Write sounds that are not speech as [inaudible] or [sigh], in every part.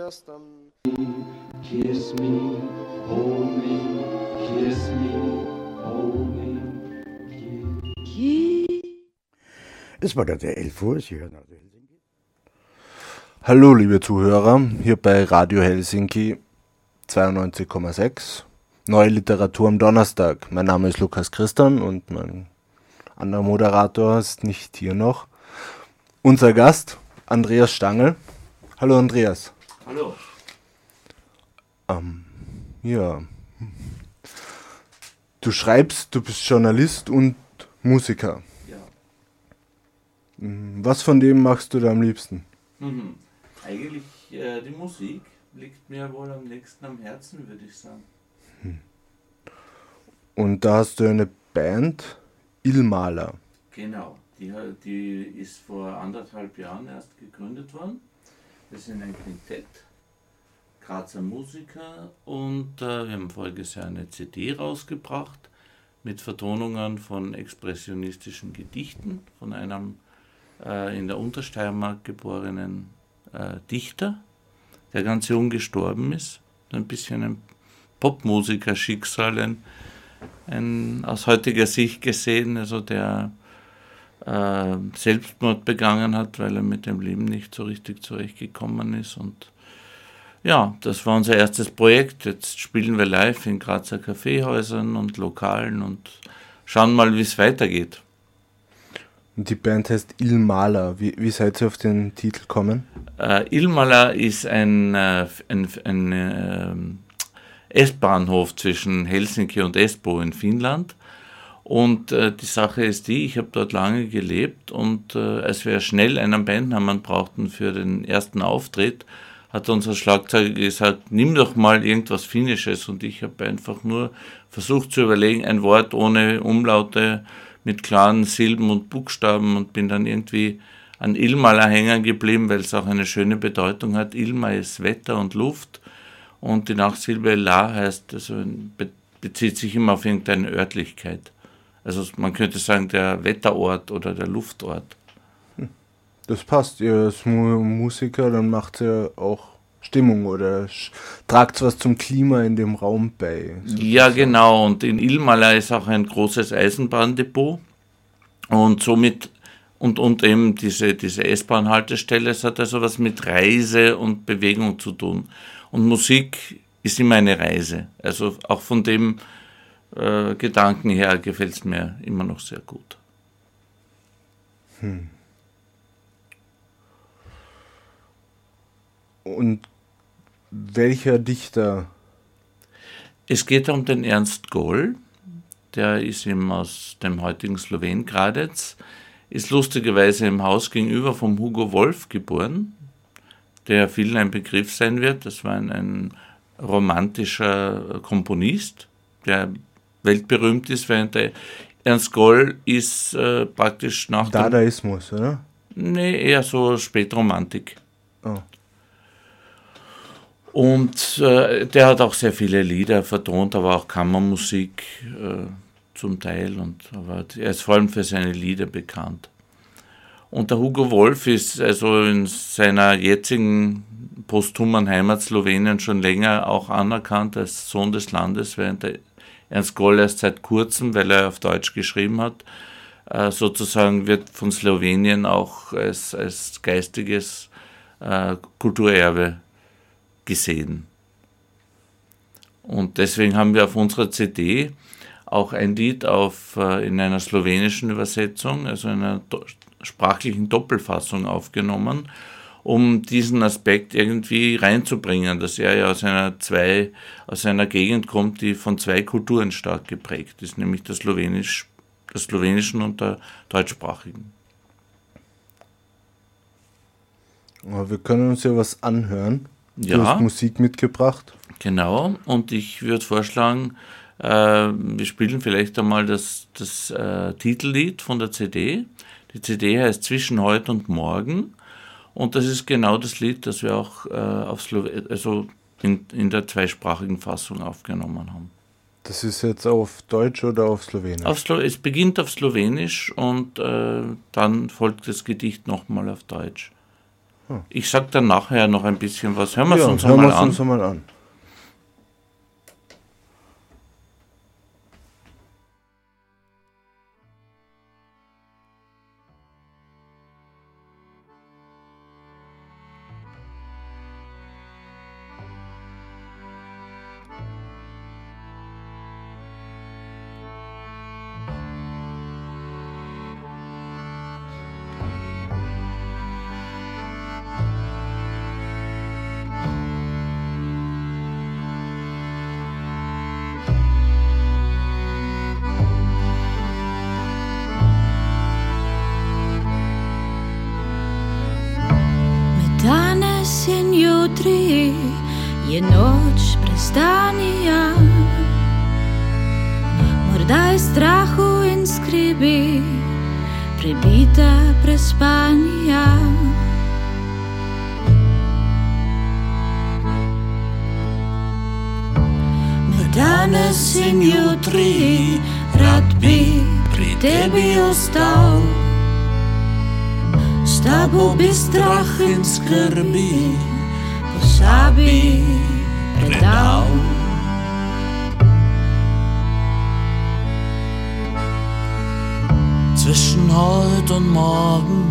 erst am Kiss me, hold me, kiss me, hold me. Es war gerade 11 Uhr, Sie hören Radio Helsinki. Hallo liebe Zuhörer, hier bei Radio Helsinki 92,6. Neue Literatur am Donnerstag. Mein Name ist Lukas Christian und mein anderer Moderator ist nicht hier noch. Unser Gast, Andreas Stangl. Hallo Andreas. Hallo. Ähm, ja. Du schreibst, du bist Journalist und Musiker. Ja. Mhm, Was von dem machst du da am liebsten? Mhm. Eigentlich äh, die Musik liegt mir wohl am nächsten am Herzen, würde ich sagen. Und da hast du eine Band, Ilmaler. Genau. Die, die ist vor anderthalb Jahren erst gegründet worden. Wir sind ein Quintett, Grazer Musiker und äh, wir haben voriges Jahr eine CD rausgebracht mit Vertonungen von expressionistischen Gedichten von einem äh, in der Untersteiermark geborenen äh, Dichter, der ganz jung gestorben ist. Ein bisschen ein Popmusiker-Schicksal, ein, ein aus heutiger Sicht gesehen, also der äh, Selbstmord begangen hat, weil er mit dem Leben nicht so richtig zurechtgekommen ist. Und ja, das war unser erstes Projekt. Jetzt spielen wir live in Grazer Kaffeehäusern und Lokalen und schauen mal, wie es weitergeht. Und die Band heißt Ilmaler. Wie, wie seid ihr auf den Titel gekommen? Äh, Ilmala ist ein, äh, ein, ein ähm, S-Bahnhof zwischen Helsinki und Espoo in Finnland. Und äh, die Sache ist die, ich habe dort lange gelebt und äh, als wir schnell einen Bandnamen brauchten für den ersten Auftritt, hat unser Schlagzeuger gesagt, nimm doch mal irgendwas Finnisches und ich habe einfach nur versucht zu überlegen, ein Wort ohne Umlaute mit klaren Silben und Buchstaben und bin dann irgendwie an Ilmala hängen geblieben, weil es auch eine schöne Bedeutung hat. Ilma ist Wetter und Luft und die Nachsilbe La heißt, also be bezieht sich immer auf irgendeine Örtlichkeit. Also man könnte sagen der Wetterort oder der Luftort. Das passt. Ihr Mu Musiker, dann macht ihr auch Stimmung oder tragt was zum Klima in dem Raum bei. Ja, genau. Und in Ilmala ist auch ein großes Eisenbahndepot. Und somit, und, und eben diese, diese S-Bahn-Haltestelle, es hat also was mit Reise und Bewegung zu tun. Und Musik ist immer eine Reise. Also auch von dem äh, Gedanken her gefällt es mir immer noch sehr gut. Und welcher Dichter? Es geht um den Ernst Goll, der ist eben aus dem heutigen Slowen Gradec, ist lustigerweise im Haus gegenüber vom Hugo Wolf geboren, der vielen ein Begriff sein wird. Das war ein, ein romantischer Komponist, der weltberühmt ist, während der Ernst Goll ist äh, praktisch nach. Dadaismus, oder? Nee, eher so Spätromantik. Oh. Und äh, der hat auch sehr viele Lieder vertont, aber auch Kammermusik äh, zum Teil. Und, aber er ist vor allem für seine Lieder bekannt. Und der Hugo Wolf ist also in seiner jetzigen posthumen Heimat Slowenien schon länger auch anerkannt als Sohn des Landes, während der Ernst Goll erst seit kurzem, weil er auf Deutsch geschrieben hat, äh, sozusagen wird von Slowenien auch als, als geistiges äh, Kulturerbe gesehen. Und deswegen haben wir auf unserer CD auch ein Lied auf, äh, in einer slowenischen Übersetzung, also in einer do sprachlichen Doppelfassung aufgenommen, um diesen Aspekt irgendwie reinzubringen, dass er ja aus einer, zwei, aus einer Gegend kommt, die von zwei Kulturen stark geprägt ist, nämlich der, Slowenisch, der slowenischen und der deutschsprachigen. Aber wir können uns ja was anhören. Du Ja. hast Musik mitgebracht. Genau, und ich würde vorschlagen, äh, wir spielen vielleicht einmal das, das äh, Titellied von der CD. Die CD heißt Zwischen heute und morgen. Und das ist genau das Lied, das wir auch äh, auf Slow also in, in der zweisprachigen Fassung aufgenommen haben. Das ist jetzt auf Deutsch oder auf Slowenisch? Auf Slo es beginnt auf Slowenisch und äh, dann folgt das Gedicht nochmal auf Deutsch. Ich sag dann nachher noch ein bisschen was. Hören wir es ja, uns hören einmal an. uns einmal an. Je noč prestanja. Morda je strahu in skrbi, prebita prespanja. Med danes in jutri rad bi pri tebi ostal. S tabo bi strah in skrbi posabi predal. Zwischen heute und morgen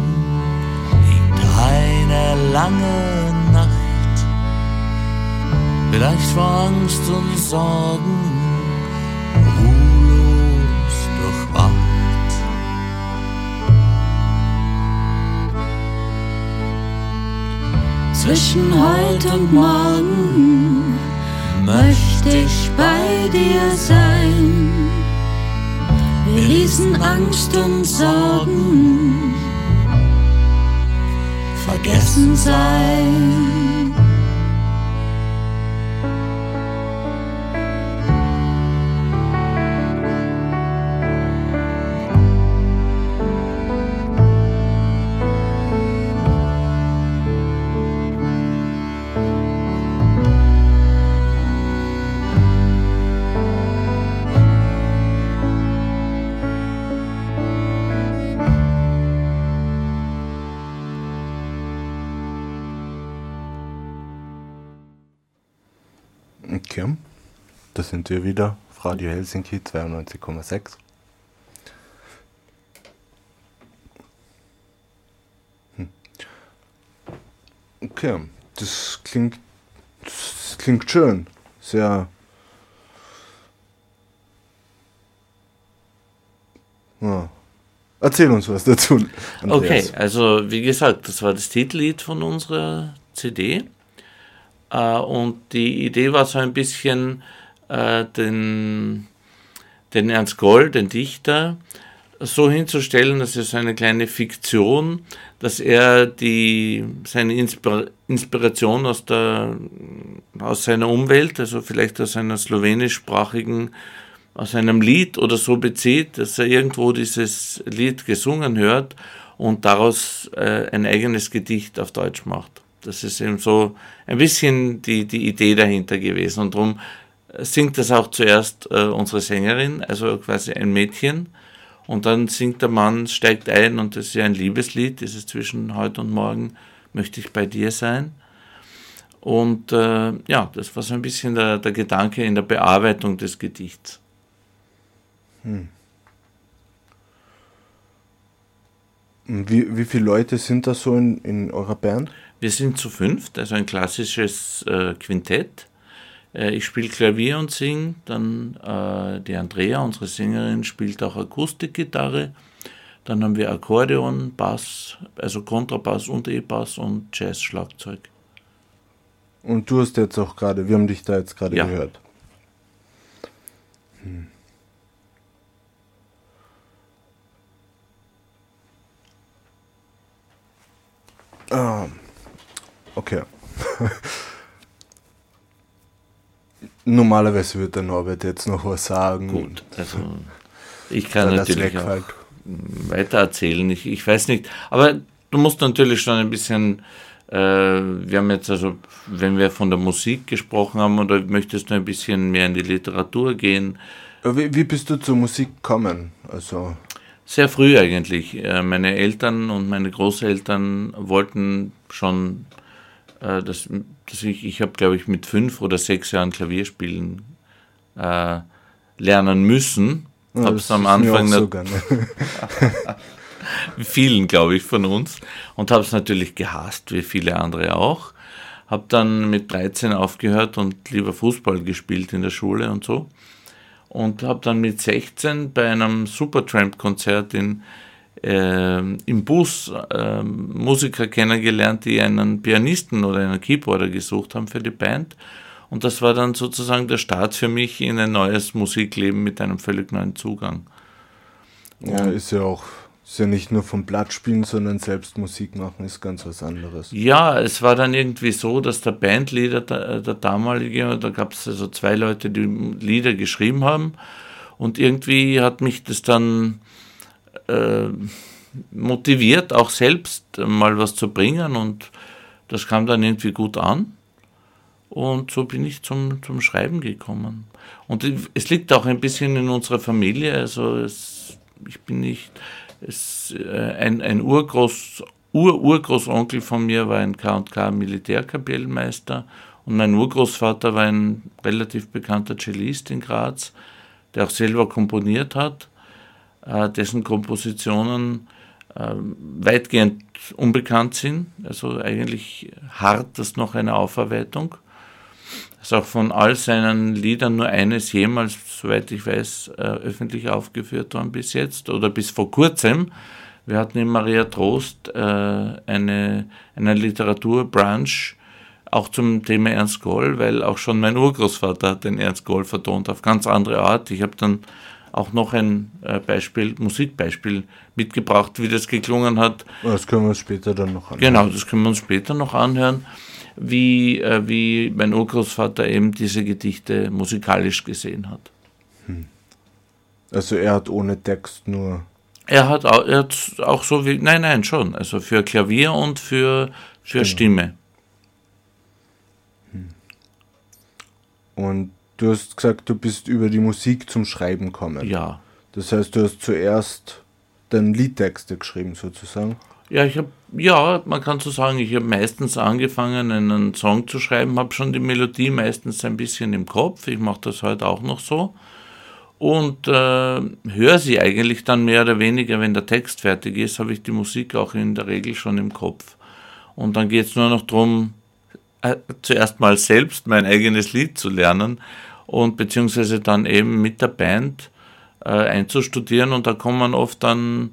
liegt eine lange Nacht. Vielleicht vor Angst und Sorgen Zwischen heute und morgen möchte ich bei dir sein. Wir ließen Angst und Sorgen vergessen sein. Okay. Da sind wir wieder. Radio Helsinki 92,6. Hm. Okay, das klingt, das klingt schön. Sehr. Ja. Erzähl uns was dazu. Okay, Andreas. also wie gesagt, das war das Titellied von unserer CD. Äh, und die Idee war so ein bisschen, äh, den, den Ernst Goll, den Dichter, so hinzustellen, dass er so eine kleine Fiktion, dass er die, seine Inspira Inspiration aus, der, aus seiner Umwelt, also vielleicht aus einer slowenischsprachigen, aus einem Lied oder so bezieht, dass er irgendwo dieses Lied gesungen hört und daraus äh, ein eigenes Gedicht auf Deutsch macht. Das ist eben so ein bisschen die, die Idee dahinter gewesen. Und darum singt das auch zuerst äh, unsere Sängerin, also quasi ein Mädchen. Und dann singt der Mann, steigt ein und das ist ja ein Liebeslied, dieses zwischen heute und morgen möchte ich bei dir sein. Und äh, ja, das war so ein bisschen der, der Gedanke in der Bearbeitung des Gedichts. Wie, wie viele Leute sind da so in, in eurer Band? Wir sind zu fünft, also ein klassisches äh, Quintett. Äh, ich spiele Klavier und singe, dann äh, die Andrea, unsere Sängerin, spielt auch Akustikgitarre. Dann haben wir Akkordeon, Bass, also Kontrabass und E-Bass und Jazz-Schlagzeug. Und du hast jetzt auch gerade, wir haben dich da jetzt gerade Ja. gehört. Hm. Ah, okay. [laughs] Normalerweise würde der Norbert jetzt noch was sagen. Gut, also ich kann natürlich auch wegfällt. weiter erzählen. Ich, ich weiß nicht, aber du musst natürlich schon ein bisschen, äh, wir haben jetzt also, wenn wir von der Musik gesprochen haben, oder möchtest du ein bisschen mehr in die Literatur gehen? Wie, wie bist du zur Musik gekommen? Also, Sehr früh eigentlich. Äh, meine Eltern und meine Großeltern wollten schon, äh, dass, dass ich, ich habe glaube ich mit fünf oder sechs Jahren Klavier spielen äh, lernen müssen. Ja, habe es am Anfang so [laughs] vielen glaube ich von uns und habe es natürlich gehasst, wie viele andere auch. Habe dann mit 13 aufgehört und lieber Fußball gespielt in der Schule und so und habe dann mit 16 bei einem Supertramp-Konzert in, im Bus äh, Musiker kennengelernt, die einen Pianisten oder einen Keyboarder gesucht haben für die Band. Und das war dann sozusagen der Start für mich in ein neues Musikleben mit einem völlig neuen Zugang. Ja, ist ja auch ist ja nicht nur vom Blatt spielen, sondern selbst Musik machen ist ganz was anderes. Ja, es war dann irgendwie so, dass der Bandleader, der, der damalige, da gab es also zwei Leute, die Lieder geschrieben haben. Und irgendwie hat mich das dann äh, motiviert, auch selbst mal was zu bringen. Und das kam dann irgendwie gut an. Und so bin ich zum, zum Schreiben gekommen. Und es liegt auch ein bisschen in unserer Familie. Also es, ich bin nicht es, äh, ein, ein Urgroß, Ur-Urgroßonkel von mir war ein K&K Militärkapellmeister und mein Urgroßvater war ein relativ bekannter Cellist in Graz, der auch selber komponiert hat, dessen Kompositionen äh, weitgehend unbekannt sind, also eigentlich hart das noch eine Aufarbeitung. Ist auch von all seinen Liedern nur eines jemals, soweit ich weiß, äh, öffentlich aufgeführt worden bis jetzt oder bis vor kurzem. Wir hatten in Maria Trost äh, eine, eine Literaturbranche auch zum Thema Ernst Goll, weil auch schon mein Urgroßvater den Ernst Goll vertont auf ganz andere Art. Ich habe dann auch noch ein äh, Beispiel, Musikbeispiel mitgebracht, wie das geklungen hat. Das können wir uns später dann noch anhören. Genau, das können wir uns später noch anhören wie, äh, wie mein Urgroßvater eben diese Gedichte musikalisch gesehen hat. Hm. Also er hat ohne Text nur. Er hat auch, er hat auch so wie. Nein, nein, schon. Also für Klavier und für, für Stimme. Hm. Und du hast gesagt, du bist über die Musik zum Schreiben gekommen. Ja. Das heißt, du hast zuerst deine Liedtexte geschrieben, sozusagen. Ja, ich habe, ja, man kann so sagen, ich habe meistens angefangen, einen Song zu schreiben, habe schon die Melodie meistens ein bisschen im Kopf. Ich mache das heute auch noch so. Und äh, höre sie eigentlich dann mehr oder weniger, wenn der Text fertig ist, habe ich die Musik auch in der Regel schon im Kopf. Und dann geht es nur noch darum, äh, zuerst mal selbst mein eigenes Lied zu lernen und beziehungsweise dann eben mit der Band äh, einzustudieren. Und da kommen oft dann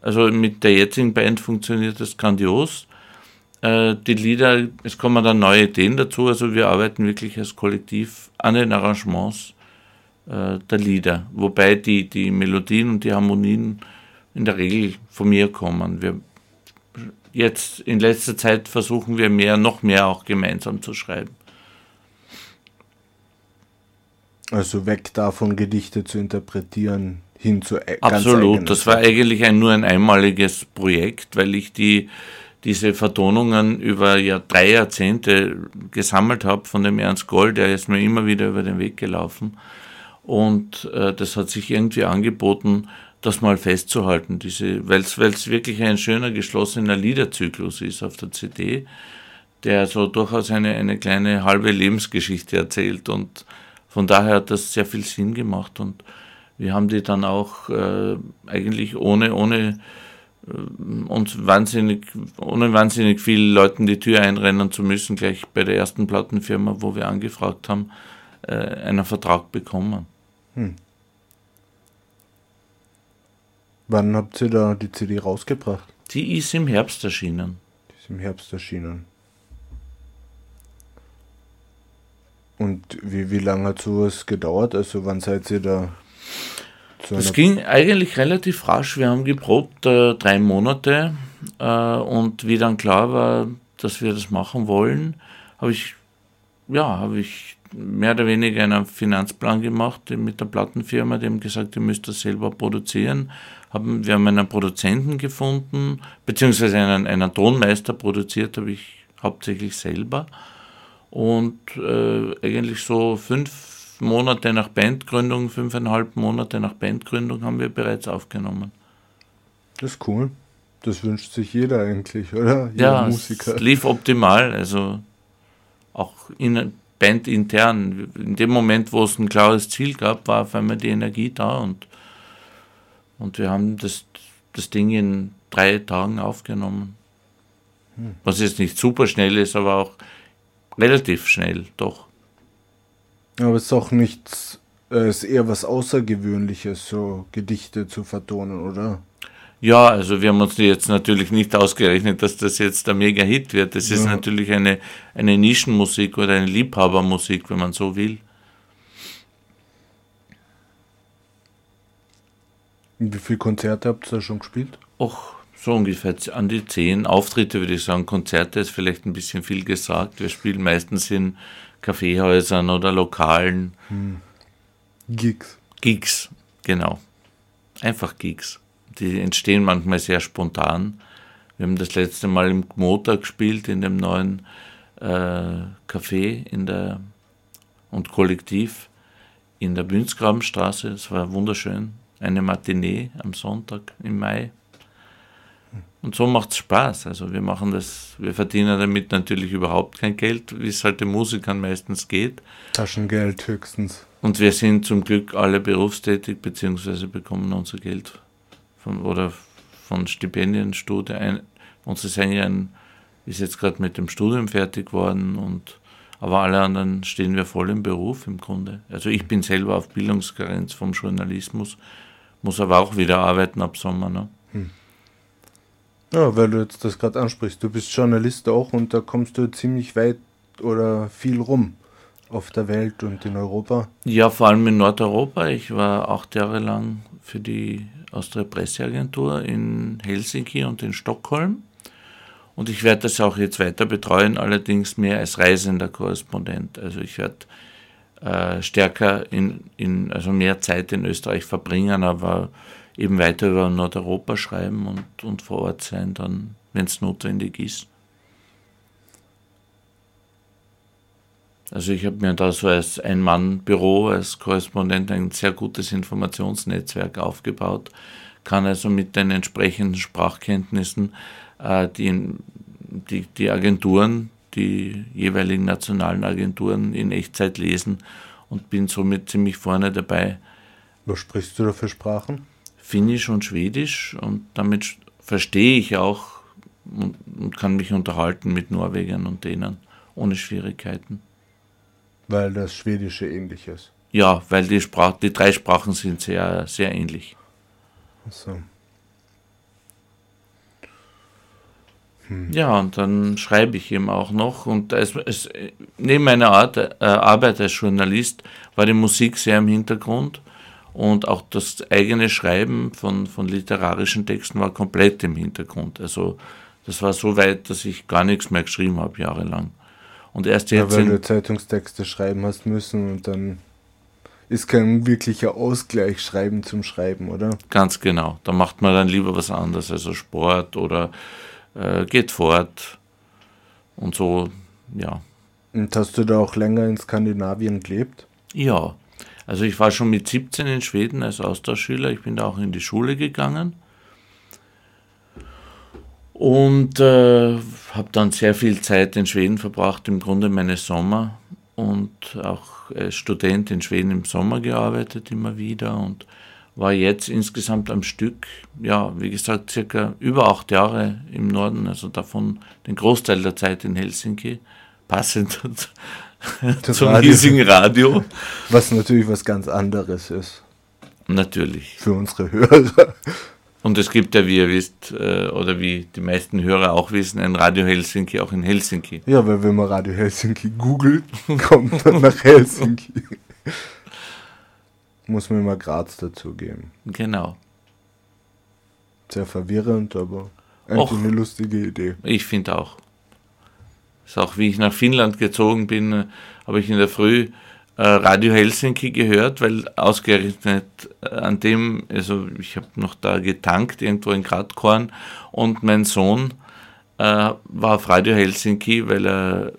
also mit der jetzigen Band funktioniert das grandios. Äh, die Lieder, es kommen dann neue Ideen dazu, also wir arbeiten wirklich als Kollektiv an den Arrangements äh, der Lieder, wobei die, die Melodien und die Harmonien in der Regel von mir kommen. Wir, jetzt in letzter Zeit versuchen wir mehr, noch mehr auch gemeinsam zu schreiben. Also weg davon, Gedichte zu interpretieren, hin zu e- Absolut, das war eigentlich ein, nur ein einmaliges Projekt, weil ich die, diese Vertonungen über ja, drei Jahrzehnte gesammelt habe von dem Ernst Gold, der ist mir immer wieder über den Weg gelaufen. Und äh, das hat sich irgendwie angeboten, das mal festzuhalten, weil es wirklich ein schöner geschlossener Liederzyklus ist auf der CD, der so durchaus eine, eine kleine halbe Lebensgeschichte erzählt. Und von daher hat das sehr viel Sinn gemacht und wir haben die dann auch äh, eigentlich ohne, ohne äh, uns wahnsinnig, ohne wahnsinnig viel Leuten die Tür einrennen zu müssen, gleich bei der ersten Plattenfirma, wo wir angefragt haben, äh, einen Vertrag bekommen. Hm. Wann habt ihr da die CD rausgebracht? Die ist im Herbst erschienen. Die ist im Herbst erschienen. Und wie, wie lange hat sowas gedauert? Also wann seid ihr da es ging eigentlich relativ rasch. Wir haben geprobt äh, drei Monate äh, und wie dann klar war, dass wir das machen wollen, habe ich, ja, habe ich mehr oder weniger einen Finanzplan gemacht mit der Plattenfirma, die haben gesagt, ihr müsst das selber produzieren. Haben, wir haben einen Produzenten gefunden, beziehungsweise einen, einen Tonmeister produziert, habe ich hauptsächlich selber. Und äh, eigentlich so fünf Monate nach Bandgründung, fünfeinhalb Monate nach Bandgründung haben wir bereits aufgenommen. Das ist cool. Das wünscht sich jeder eigentlich, oder? Jeder ja, Musiker. es lief optimal, also auch in Band intern. In dem Moment, wo es ein klares Ziel gab, war auf einmal die Energie da und, und wir haben das, das Ding in drei Tagen aufgenommen. Was jetzt nicht super schnell ist, aber auch relativ schnell, doch. Aber es ist auch nichts, äh, es ist eher was Außergewöhnliches, so Gedichte zu vertonen, oder? Ja, also wir haben uns jetzt natürlich nicht ausgerechnet, dass das jetzt der Mega-Hit wird. Das ist Ja. natürlich eine, eine Nischenmusik oder eine Liebhabermusik, wenn man so will. Wie viele Konzerte habt ihr da schon gespielt? Och, so ungefähr an die zehn Auftritte, würde ich sagen. Konzerte ist vielleicht ein bisschen viel gesagt. Wir spielen meistens in Kaffeehäusern oder Lokalen. Gigs. Gigs, genau. Einfach Gigs. Die entstehen manchmal sehr spontan. Wir haben das letzte Mal im Gmota gespielt, in dem neuen äh, Café in der, und Kollektiv in der Bünzgrabenstraße. Das war wunderschön. Eine Matinee am Sonntag im Mai. Und so macht es Spaß. Also wir machen das, wir verdienen damit natürlich überhaupt kein Geld, wie es halt den Musikern meistens geht. Taschengeld höchstens. Und wir sind zum Glück alle berufstätig, beziehungsweise bekommen unser Geld von, oder von Stipendien, Studie. Ein, unsere Sängerin ist jetzt gerade mit dem Studium fertig geworden, und, aber alle anderen stehen wir voll im Beruf im Grunde. Also ich bin selber auf Bildungskarenz vom Journalismus, muss aber auch wieder arbeiten ab Sommer. Ne? Ja, weil du jetzt das gerade ansprichst. Du bist Journalist auch und da kommst du ziemlich weit oder viel rum auf der Welt und in Europa. Ja, vor allem in Nordeuropa. Ich war acht Jahre lang für die Austria Presseagentur in Helsinki und in Stockholm. Und ich werde das auch jetzt weiter betreuen, allerdings mehr als reisender Korrespondent. Also ich werde äh, stärker in, in, also mehr Zeit in Österreich verbringen, aber eben weiter über Nordeuropa schreiben und, und vor Ort sein, dann, wenn es notwendig ist. Also ich habe mir da so als Ein-Mann-Büro, als Korrespondent ein sehr gutes Informationsnetzwerk aufgebaut, kann also mit den entsprechenden Sprachkenntnissen äh, die, die, die Agenturen, die jeweiligen nationalen Agenturen in Echtzeit lesen und bin somit ziemlich vorne dabei, Was sprichst du da für Sprachen? Finnisch und Schwedisch und damit verstehe ich auch und, und kann mich unterhalten mit Norwegern und Dänern ohne Schwierigkeiten. Weil das Schwedische ähnlich ist. Ja, weil die, Sprach, die drei Sprachen sind sehr, sehr ähnlich. So. Ja, und dann schreibe ich eben auch noch. Und es, es, neben meiner Art, äh, Arbeit als Journalist war die Musik sehr im Hintergrund. Und auch das eigene Schreiben von, von literarischen Texten war komplett im Hintergrund. Also das war so weit, dass ich gar nichts mehr geschrieben habe, jahrelang. Und erst Ja, jetzt weil in, du Zeitungstexte schreiben hast müssen und dann ist kein wirklicher Ausgleich schreiben zum Schreiben, oder? Ganz genau. Da macht man dann lieber was anderes, also Sport oder äh, geht fort und so, ja. Und hast du da auch länger in Skandinavien gelebt? Ja, also ich war schon mit 17 in Schweden als Austauschschüler. Ich bin da auch in die Schule gegangen. Und äh, habe dann sehr viel Zeit in Schweden verbracht, im Grunde meine Sommer. Und auch als Student in Schweden im Sommer gearbeitet immer wieder und war jetzt insgesamt am Stück, ja, wie gesagt, circa über acht Jahre im Norden, also davon den Großteil der Zeit in Helsinki, passend [laughs] [laughs] zum Radio. hiesigen Radio. Was natürlich was ganz anderes ist Natürlich. für unsere Hörer. Und es gibt ja, wie ihr wisst, äh, oder wie die meisten Hörer auch wissen, ein Radio Helsinki auch in Helsinki. Ja, weil wenn man Radio Helsinki googelt, [laughs] kommt man nach Helsinki. Muss man immer Graz dazugeben. Genau. Sehr verwirrend, aber eigentlich Och. eine lustige Idee. Ich finde auch. Ist auch wie ich nach Finnland gezogen bin, äh, habe ich in der Früh äh, Radio Helsinki gehört, weil ausgerechnet äh, an dem, also ich habe noch da getankt, irgendwo in Gradkorn und mein Sohn äh, war auf Radio Helsinki, weil er,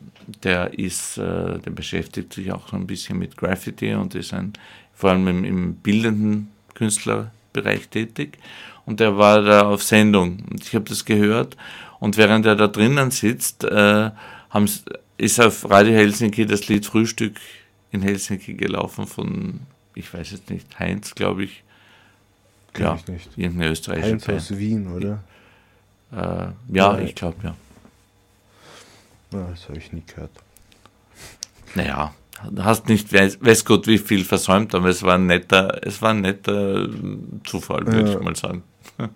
der ist, äh, der beschäftigt sich auch so ein bisschen mit Graffiti und ist ein, vor allem im, im bildenden Künstlerbereich tätig. und der war da auf Sendung. Und ich habe das gehört und während er da drinnen sitzt, äh, ist auf Radio Helsinki das Lied Frühstück in Helsinki gelaufen von, ich weiß jetzt nicht, Heinz, glaube ich. Kenn ja, ich nicht. irgendeine österreichische Heinz aus Wien, oder? Äh, ja, Ja. ich glaube, ja. Ja, das habe ich nie gehört. Naja, hast nicht, weiß, weiß Gott, wie viel versäumt, aber es war ein netter, es war ein netter äh, Zufall, würde Ja. ich mal sagen. [laughs]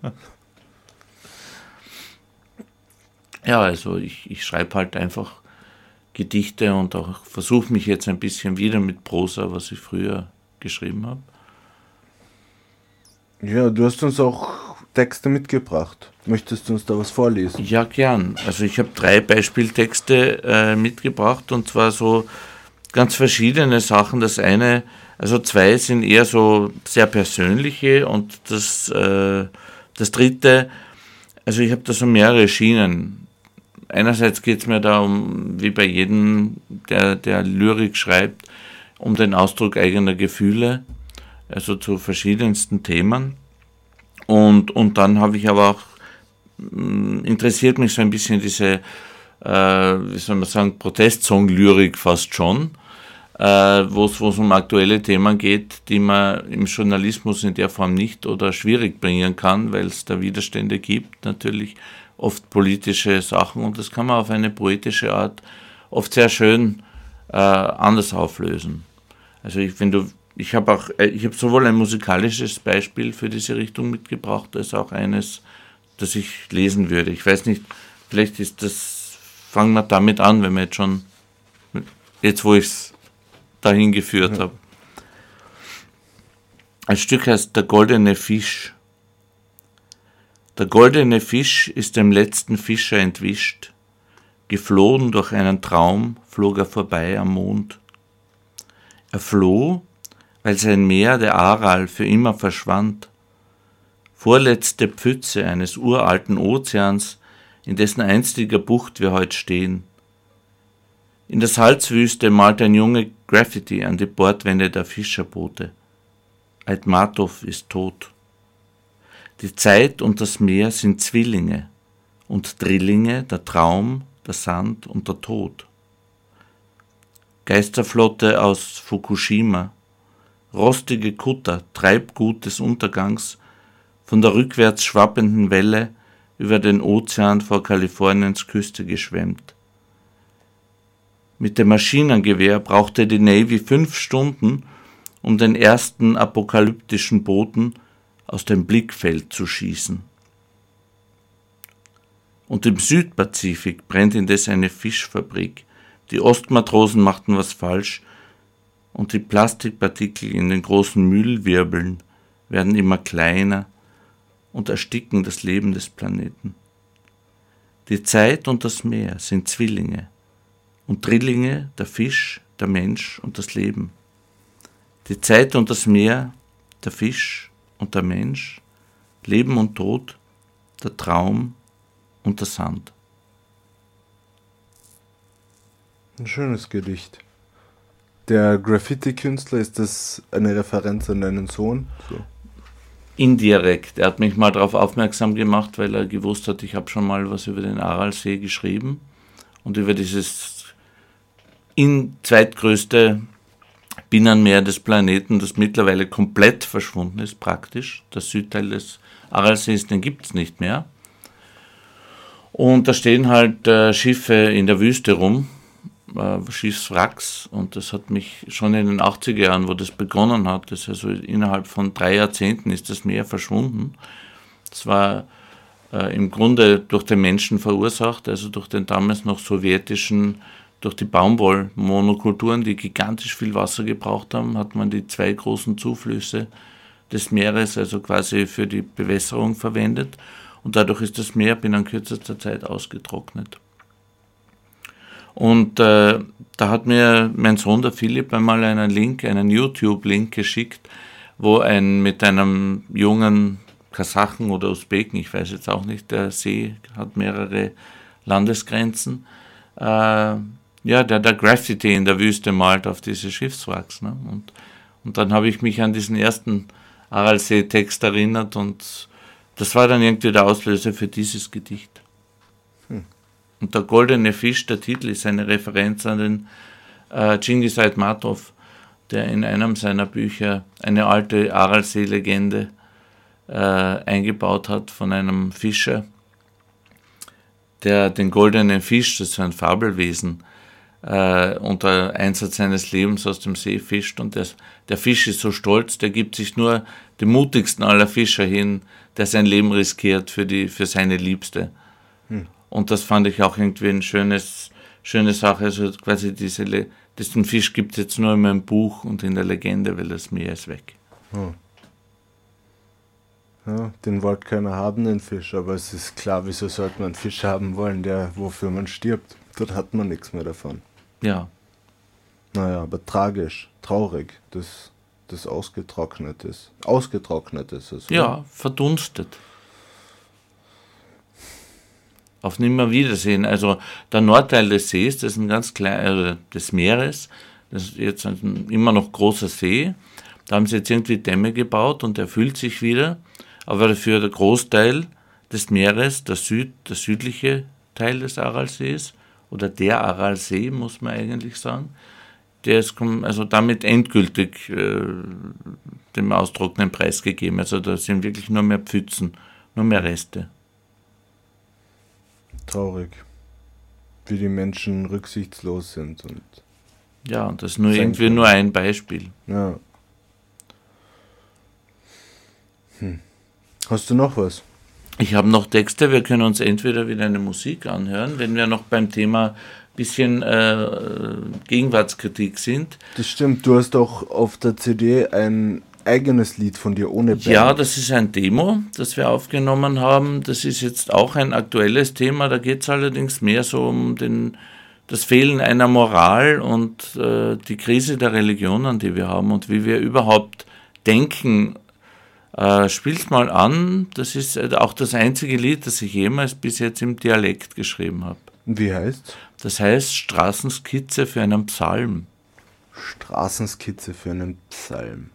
ja, also ich, ich schreibe halt einfach Gedichte und auch versuche mich jetzt ein bisschen wieder mit Prosa, was ich früher geschrieben habe. Ja, du hast uns auch Texte mitgebracht. Möchtest du uns da was vorlesen? Ja, gern. Also ich habe drei Beispieltexte äh, mitgebracht und zwar so ganz verschiedene Sachen. Das eine, also zwei sind eher so sehr persönliche und das, äh, das dritte, also ich habe da so mehrere Schienen. Einerseits geht es mir da um, wie bei jedem, der, der Lyrik schreibt, um den Ausdruck eigener Gefühle, also zu verschiedensten Themen. Und, und dann habe ich aber auch mh, interessiert mich so ein bisschen diese, äh, wie soll man sagen, Protestsong-Lyrik fast schon, äh, wo es um aktuelle Themen geht, die man im Journalismus in der Form nicht oder schwierig bringen kann, weil es da Widerstände gibt, natürlich oft politische Sachen und das kann man auf eine poetische Art oft sehr schön äh, anders auflösen. Also ich, wenn du, ich habe auch, äh, ich habe sowohl ein musikalisches Beispiel für diese Richtung mitgebracht, als auch eines, das ich lesen würde. Ich weiß nicht, vielleicht ist das, fangen wir damit an, wenn wir jetzt schon, jetzt wo ich es dahin geführt habe. Ein Stück heißt Der goldene Fisch. Der goldene Fisch ist dem letzten Fischer entwischt. Geflohen durch einen Traum flog er vorbei am Mond. Er floh, weil sein Meer, der Aral, für immer verschwand. Vorletzte Pfütze eines uralten Ozeans, in dessen einstiger Bucht wir heute stehen. In der Salzwüste malt ein Junge Graffiti an die Bordwände der Fischerboote. Aitmatov ist tot. Die Zeit und das Meer sind Zwillinge und Drillinge, der Traum, der Sand und der Tod. Geisterflotte aus Fukushima, rostige Kutter, Treibgut des Untergangs, von der rückwärts schwappenden Welle über den Ozean vor Kaliforniens Küste geschwemmt. Mit dem Maschinengewehr brauchte die Navy fünf Stunden, um den ersten apokalyptischen Boten aus dem Blickfeld zu schießen. Und im Südpazifik brennt indes eine Fischfabrik. Die Ostmatrosen machten was falsch und die Plastikpartikel in den großen Müllwirbeln werden immer kleiner und ersticken das Leben des Planeten. Die Zeit und das Meer sind Zwillinge und Drillinge, der Fisch, der Mensch und das Leben. Die Zeit und das Meer, der Fisch und der Mensch, Leben und Tod, der Traum und der Sand. Ein schönes Gedicht. Der Graffiti-Künstler, ist das eine Referenz an deinen Sohn? So. Indirekt. Er hat mich mal darauf aufmerksam gemacht, weil er gewusst hat, ich habe schon mal was über den Aralsee geschrieben und über dieses in zweitgrößte Binnenmeer des Planeten, das mittlerweile komplett verschwunden ist, praktisch. Der Südteil des Aralsees, den gibt es nicht mehr. Und da stehen halt äh, Schiffe in der Wüste rum, äh, Schiffswracks. Und das hat mich schon in den 80er Jahren, wo das begonnen hat, das also innerhalb von drei Jahrzehnten ist das Meer verschwunden. Das war äh, im Grunde durch den Menschen verursacht, also durch den damals noch sowjetischen, durch die Baumwollmonokulturen, die gigantisch viel Wasser gebraucht haben, hat man die zwei großen Zuflüsse des Meeres, also quasi für die Bewässerung verwendet. Und dadurch ist das Meer binnen kürzester Zeit ausgetrocknet. Und äh, da hat mir mein Sohn, der Philipp, einmal einen Link, einen YouTube-Link geschickt, wo ein mit einem jungen Kasachen oder Usbeken, ich weiß jetzt auch nicht, der See hat mehrere Landesgrenzen, äh, ja, der der Graffiti in der Wüste malt auf diese Schiffswracks. Ne? Und, und dann habe ich mich an diesen ersten Aralsee-Text erinnert und das war dann irgendwie der Auslöser für dieses Gedicht. Und der goldene Fisch, der Titel, ist eine Referenz an den äh, Genghis Aitmatov, der in einem seiner Bücher eine alte Aralsee-Legende äh, eingebaut hat von einem Fischer, der den goldenen Fisch, das ist ein Fabelwesen, äh, unter Einsatz seines Lebens aus dem See fischt. Und der, der Fisch ist so stolz, der gibt sich nur dem mutigsten aller Fischer hin, der sein Leben riskiert für, die, für seine Liebste. Hm. Und das fand ich auch irgendwie ein schönes, schöne Sache. Also quasi diese, diesen Fisch gibt es jetzt nur in meinem Buch und in der Legende, weil das Meer ist weg. Hm. Ja, den wollte keiner haben, den Fisch, aber es ist klar, wieso sollte man einen Fisch haben wollen, der wofür man stirbt? Dort hat man nichts mehr davon. Ja. Naja, aber tragisch, traurig, dass das ausgetrocknet ist. Ausgetrocknet ist es. Oder? Ja, verdunstet. Auf Nimmerwiedersehen. Also der Nordteil des Sees, das ist ein ganz kleiner, also des Meeres, das ist jetzt ein immer noch großer See. Da haben sie jetzt irgendwie Dämme gebaut und der füllt sich wieder. Aber dafür der Großteil des Meeres, der, Süd, der südliche Teil des Aralsees, oder der Aralsee, muss man eigentlich sagen, der ist also damit endgültig äh, dem Austrocknen preisgegeben. Also da sind wirklich nur mehr Pfützen, nur mehr Reste. Traurig, wie die Menschen rücksichtslos sind und ja, und das ist nur irgendwie nur ein Beispiel. Ja. Hm. Hast du noch was? Ich habe noch Texte, wir können uns entweder wieder eine Musik anhören, wenn wir noch beim Thema bisschen äh, Gegenwartskritik sind. Das stimmt, du hast auch auf der CD ein eigenes Lied von dir ohne Band. Ja, das ist ein Demo, das wir aufgenommen haben. Das ist jetzt auch ein aktuelles Thema, da geht es allerdings mehr so um den, das Fehlen einer Moral und äh, die Krise der Religionen, die wir haben und wie wir überhaupt denken äh, spiel's mal an. Das ist äh, auch das einzige Lied, das ich jemals bis jetzt im Dialekt geschrieben habe. Wie heißt? Das heißt Straßenskizze für einen Psalm. Straßenskizze für einen Psalm.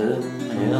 人每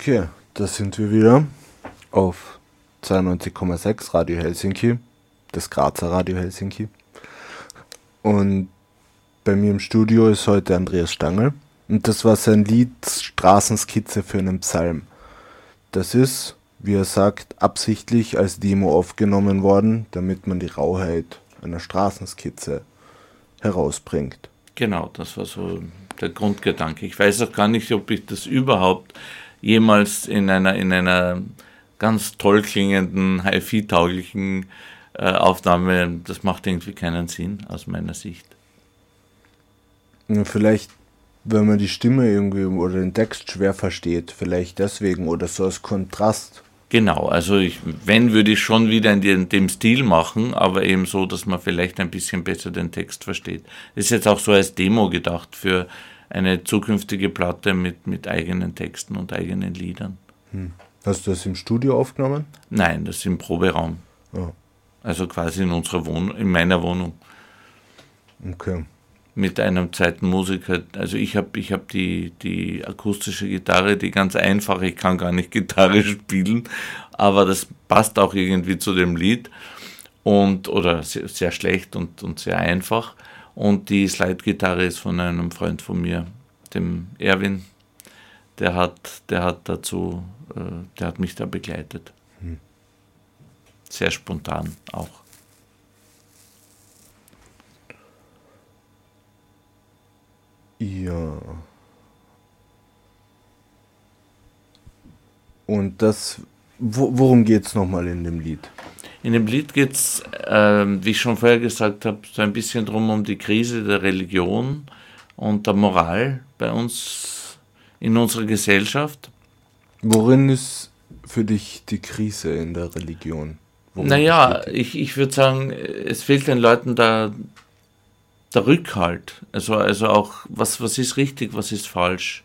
Okay, da sind wir wieder auf 92,6 Radio Helsinki, das Grazer Radio Helsinki. Und bei mir im Studio ist heute Andreas Stangl. Und das war sein Lied Straßenskizze für einen Psalm. Das ist, wie er sagt, absichtlich als Demo aufgenommen worden, damit man die Rauheit einer Straßenskizze herausbringt. Genau, das war so der Grundgedanke. Ich weiß auch gar nicht, ob ich das überhaupt jemals in einer, in einer ganz toll klingenden, HiFi-tauglichen äh, Aufnahme, das macht irgendwie keinen Sinn aus meiner Sicht. Vielleicht, wenn man die Stimme irgendwie oder den Text schwer versteht, vielleicht deswegen oder so als Kontrast. Genau, also ich, wenn würde ich schon wieder in dem, dem Stil machen, aber eben so, dass man vielleicht ein bisschen besser den Text versteht. Ist jetzt auch so als Demo gedacht für eine zukünftige Platte mit, mit eigenen Texten und eigenen Liedern. Hm. Hast du das im Studio aufgenommen? Nein, das ist im Proberaum. Oh. Also quasi in unserer Wohnung, in meiner Wohnung. Okay. Mit einem zweiten Musiker. Also ich habe ich hab die, die akustische Gitarre, die ganz einfache, ich kann gar nicht [laughs] Gitarre spielen, aber das passt auch irgendwie zu dem Lied. Und, oder sehr, sehr schlecht und, und sehr einfach. Und die Slide-Gitarre ist von einem Freund von mir, dem Erwin. Der hat, der hat dazu, äh, der hat mich da begleitet. Hm. Sehr spontan auch. Ja. Und das, wo, worum geht es nochmal in dem Lied? In dem Lied geht es, äh, wie ich schon vorher gesagt habe, so ein bisschen darum, um die Krise der Religion und der Moral bei uns in unserer Gesellschaft. Worin ist für dich die Krise in der Religion? Worin naja, ich, ich würde sagen, es fehlt den Leuten da der Rückhalt. Also, also auch, was, was ist richtig, was ist falsch?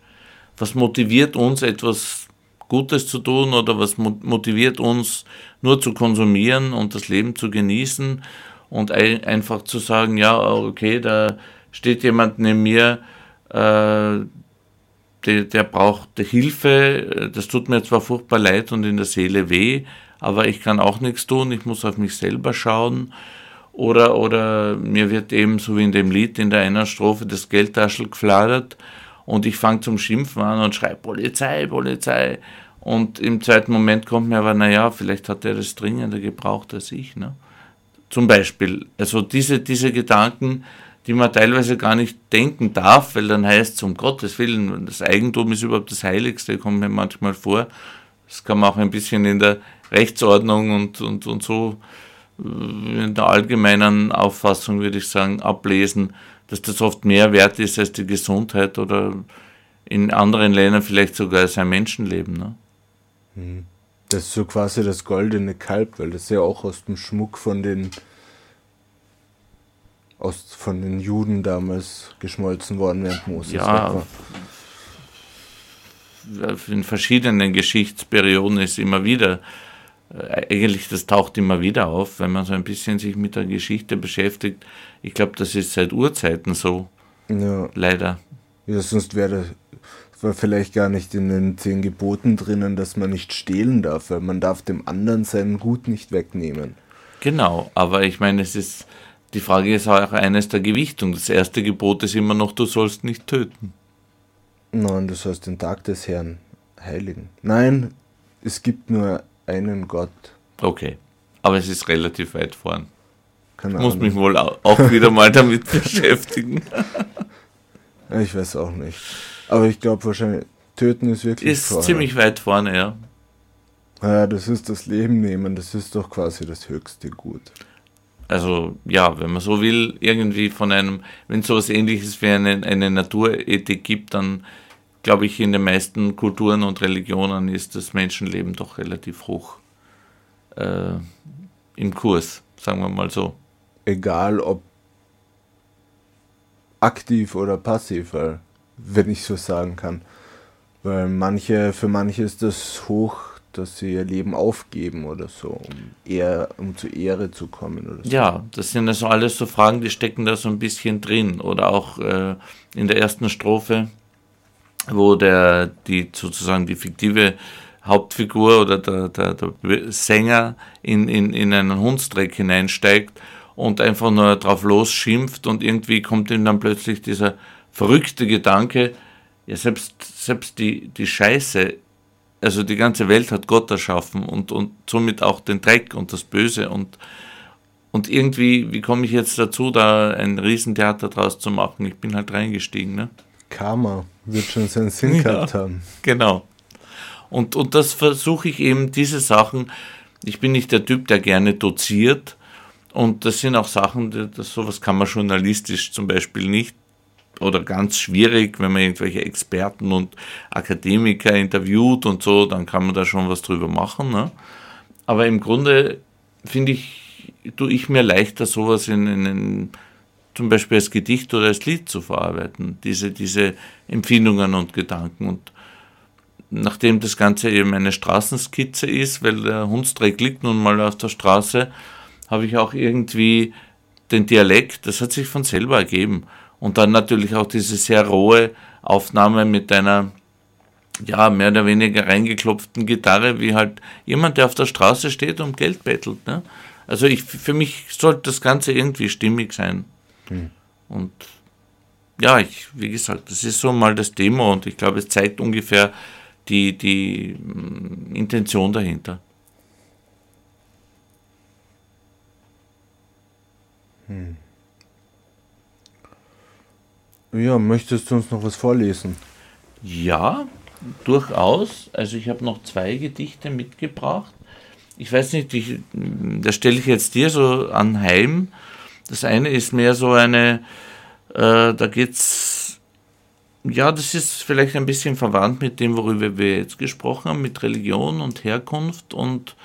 Was motiviert uns, etwas Gutes zu tun oder was motiviert uns nur zu konsumieren und das Leben zu genießen und ein, einfach zu sagen, ja, okay, da steht jemand neben mir, äh, der, der braucht Hilfe, das tut mir zwar furchtbar leid und in der Seele weh, aber ich kann auch nichts tun, ich muss auf mich selber schauen. Oder, oder mir wird eben, so wie in dem Lied, in der einer Strophe das Geldtaschel gefladert und ich fange zum Schimpfen an und schreibe Polizei, Polizei. Und im zweiten Moment kommt mir aber, naja, vielleicht hat er das dringender gebraucht als ich. Ne? Zum Beispiel, also diese, diese Gedanken, die man teilweise gar nicht denken darf, weil dann heißt es, um Gottes Willen, das Eigentum ist überhaupt das Heiligste, kommt mir manchmal vor. Das kann man auch ein bisschen in der Rechtsordnung und, und, und so in der allgemeinen Auffassung, würde ich sagen, ablesen, dass das oft mehr wert ist als die Gesundheit oder in anderen Ländern vielleicht sogar sein Menschenleben. Ne? Hm. Das ist so quasi das goldene Kalb, weil das ja auch aus dem Schmuck von den aus, von den Juden damals geschmolzen worden während Moses. Ja, in verschiedenen Geschichtsperioden ist immer wieder, äh, eigentlich das taucht immer wieder auf, wenn man so ein bisschen sich mit der Geschichte beschäftigt. Ich glaube, das ist seit Urzeiten so. Ja. Leider. Ja, sonst wäre das vielleicht gar nicht in den zehn Geboten drinnen, dass man nicht stehlen darf, weil man darf dem anderen sein Gut nicht wegnehmen. Genau, aber ich meine, es ist die Frage ist auch eines der Gewichtung. Das erste Gebot ist immer noch, du sollst nicht töten. Nein, du sollst den Tag des Herrn heiligen. Nein, es gibt nur einen Gott. Okay, aber es ist relativ weit vorn. Keine ich muss mich wohl auch wieder mal damit [laughs] beschäftigen. Ich weiß auch nicht. Aber ich glaube wahrscheinlich, töten ist wirklich Ist vorne. ziemlich weit vorne, ja. Ja, das ist das Leben nehmen, das ist doch quasi das höchste Gut also ja, wenn man so will, irgendwie von einem, wenn es sowas ähnliches wie eine, eine Naturethik gibt, dann glaube ich, in den meisten Kulturen und Religionen ist das Menschenleben doch relativ hoch äh, im Kurs, sagen wir mal so. Egal ob aktiv oder passiv, wenn ich so sagen kann. Weil manche, für manche ist das hoch dass sie ihr Leben aufgeben oder so, um, eher, um zur Ehre zu kommen. Oder so. Ja, das sind also alles so Fragen, die stecken da so ein bisschen drin. Oder auch äh, in der ersten Strophe, wo der, die sozusagen die fiktive Hauptfigur oder der, der, der Sänger in, in, in einen Hundstreck hineinsteigt und einfach nur drauf losschimpft und irgendwie kommt ihm dann plötzlich dieser verrückte Gedanke, ja, selbst, selbst die, die Scheiße also die ganze Welt hat Gott erschaffen und, und somit auch den Dreck und das Böse und, und irgendwie, wie komme ich jetzt dazu, da ein Riesentheater draus zu machen? Ich bin halt reingestiegen. Ne? Karma wird schon seinen Sinn ja, gehabt haben. Genau. Und, und das versuche ich eben, diese Sachen, ich bin nicht der Typ, der gerne doziert. Und das sind auch Sachen, das, sowas kann man journalistisch zum Beispiel nicht oder ganz schwierig, wenn man irgendwelche Experten und Akademiker interviewt und so, dann kann man da schon was drüber machen. Ne? Aber im Grunde finde ich, tue ich mir leichter, sowas in, in, in, zum Beispiel als Gedicht oder als Lied zu verarbeiten, diese, diese Empfindungen und Gedanken. Und nachdem das Ganze eben eine Straßenskizze ist, weil der Hundstreck liegt nun mal auf der Straße, habe ich auch irgendwie den Dialekt, das hat sich von selber ergeben. Und dann natürlich auch diese sehr rohe Aufnahme mit einer, ja, mehr oder weniger reingeklopften Gitarre, wie halt jemand, der auf der Straße steht und Geld bettelt. Ne? Also ich, für mich sollte das Ganze irgendwie stimmig sein. Mhm. Und ja, ich, wie gesagt, das ist so mal das Demo und ich glaube, es zeigt ungefähr die, die mm, Intention dahinter. Hm. Ja, möchtest du uns noch was vorlesen? Ja, durchaus. Also ich habe noch zwei Gedichte mitgebracht. Ich weiß nicht, ich, da stelle ich jetzt dir so anheim. Das eine ist mehr so eine, äh, da geht's, ja, das ist vielleicht ein bisschen verwandt mit dem, worüber wir jetzt gesprochen haben, mit Religion und Herkunft und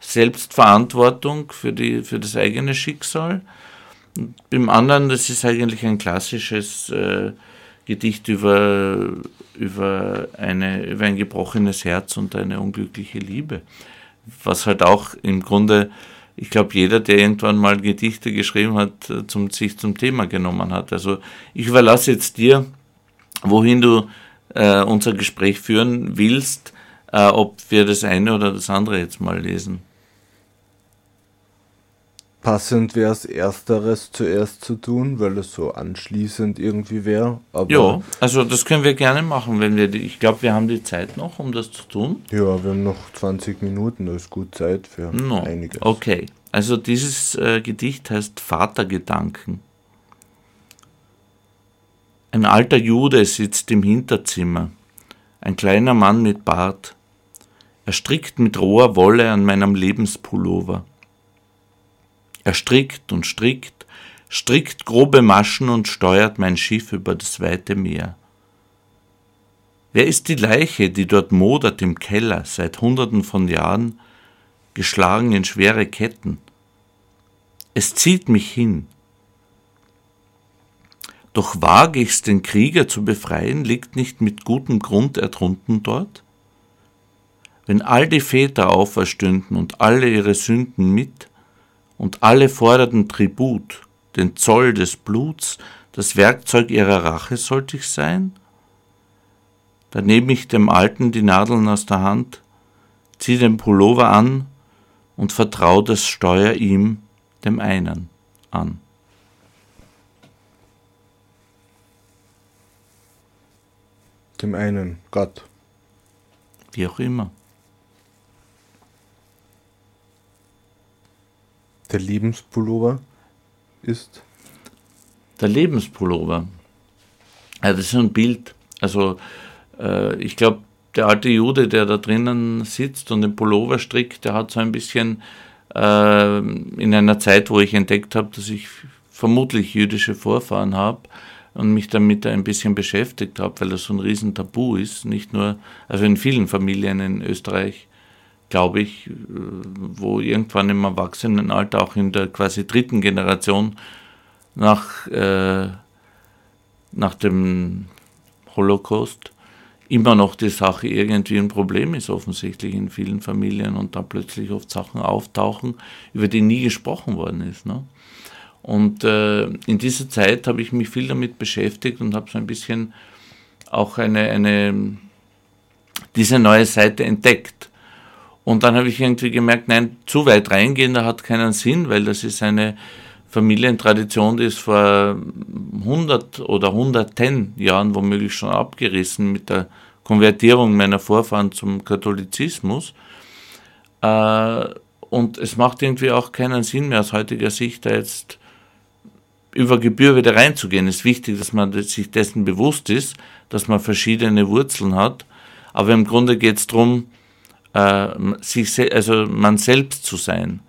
Selbstverantwortung für, die, für das eigene Schicksal. Beim anderen, das ist eigentlich ein klassisches äh, Gedicht über, über, eine, über ein gebrochenes Herz und eine unglückliche Liebe. Was halt auch im Grunde, ich glaube, jeder, der irgendwann mal Gedichte geschrieben hat, äh, zum, sich zum Thema genommen hat. Also ich überlasse jetzt dir, wohin du äh, unser Gespräch führen willst, äh, ob wir das eine oder das andere jetzt mal lesen. Passend wäre es, Ersteres zuerst zu tun, weil es so anschließend irgendwie wäre. Ja, also das können wir gerne machen, wenn wir die, ich glaube, wir haben die Zeit noch, um das zu tun. Ja, wir haben noch 20 Minuten, das ist gut Zeit für no. einiges. Okay, also dieses äh, Gedicht heißt Vatergedanken. Ein alter Jude sitzt im Hinterzimmer, ein kleiner Mann mit Bart. Er strickt mit roher Wolle an meinem Lebenspullover. Er strickt und strickt, strickt grobe Maschen und steuert mein Schiff über das weite Meer. Wer ist die Leiche, die dort modert im Keller seit Hunderten von Jahren, geschlagen in schwere Ketten? Es zieht mich hin. Doch wage ich's, den Krieger zu befreien, liegt nicht mit gutem Grund ertrunken dort? Wenn all die Väter auferstünden und alle ihre Sünden mit, und alle forderten Tribut, den Zoll des Bluts, das Werkzeug ihrer Rache sollte ich sein? Da nehme ich dem Alten die Nadeln aus der Hand, zieh den Pullover an und vertrau das Steuer ihm, dem einen, an. Dem einen, Gott. Wie auch immer. Der Lebenspullover ist? Der Lebenspullover. Ja, das ist ein Bild. Also äh, ich glaube, der alte Jude, der da drinnen sitzt und den Pullover strickt, der hat so ein bisschen äh, in einer Zeit, wo ich entdeckt habe, dass ich vermutlich jüdische Vorfahren habe und mich damit ein bisschen beschäftigt habe, weil das so ein Riesentabu ist, nicht nur, also in vielen Familien in Österreich glaube ich, äh, wo irgendwann im Erwachsenenalter, auch in der quasi dritten Generation nach, äh, nach dem Holocaust, immer noch die Sache irgendwie ein Problem ist, offensichtlich in vielen Familien und da plötzlich oft Sachen auftauchen, über die nie gesprochen worden ist. Ne? Und äh, in dieser Zeit habe ich mich viel damit beschäftigt und habe so ein bisschen auch eine, eine, diese neue Seite entdeckt. Und dann habe ich irgendwie gemerkt, nein, zu weit reingehen, da hat keinen Sinn, weil das ist eine Familientradition, die ist vor 100 oder 110 Jahren womöglich schon abgerissen mit der Konvertierung meiner Vorfahren zum Katholizismus. Äh, und es macht irgendwie auch keinen Sinn mehr aus heutiger Sicht, da jetzt über Gebühr wieder reinzugehen. Es ist wichtig, dass man sich dessen bewusst ist, dass man verschiedene Wurzeln hat. Aber im Grunde geht es darum, äh, sich, also man selbst zu sein.